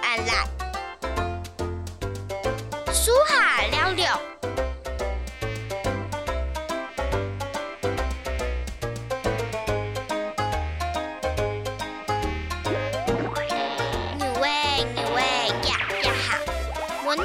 按来。书哈了了，女喂女喂呀呀哈，我呢？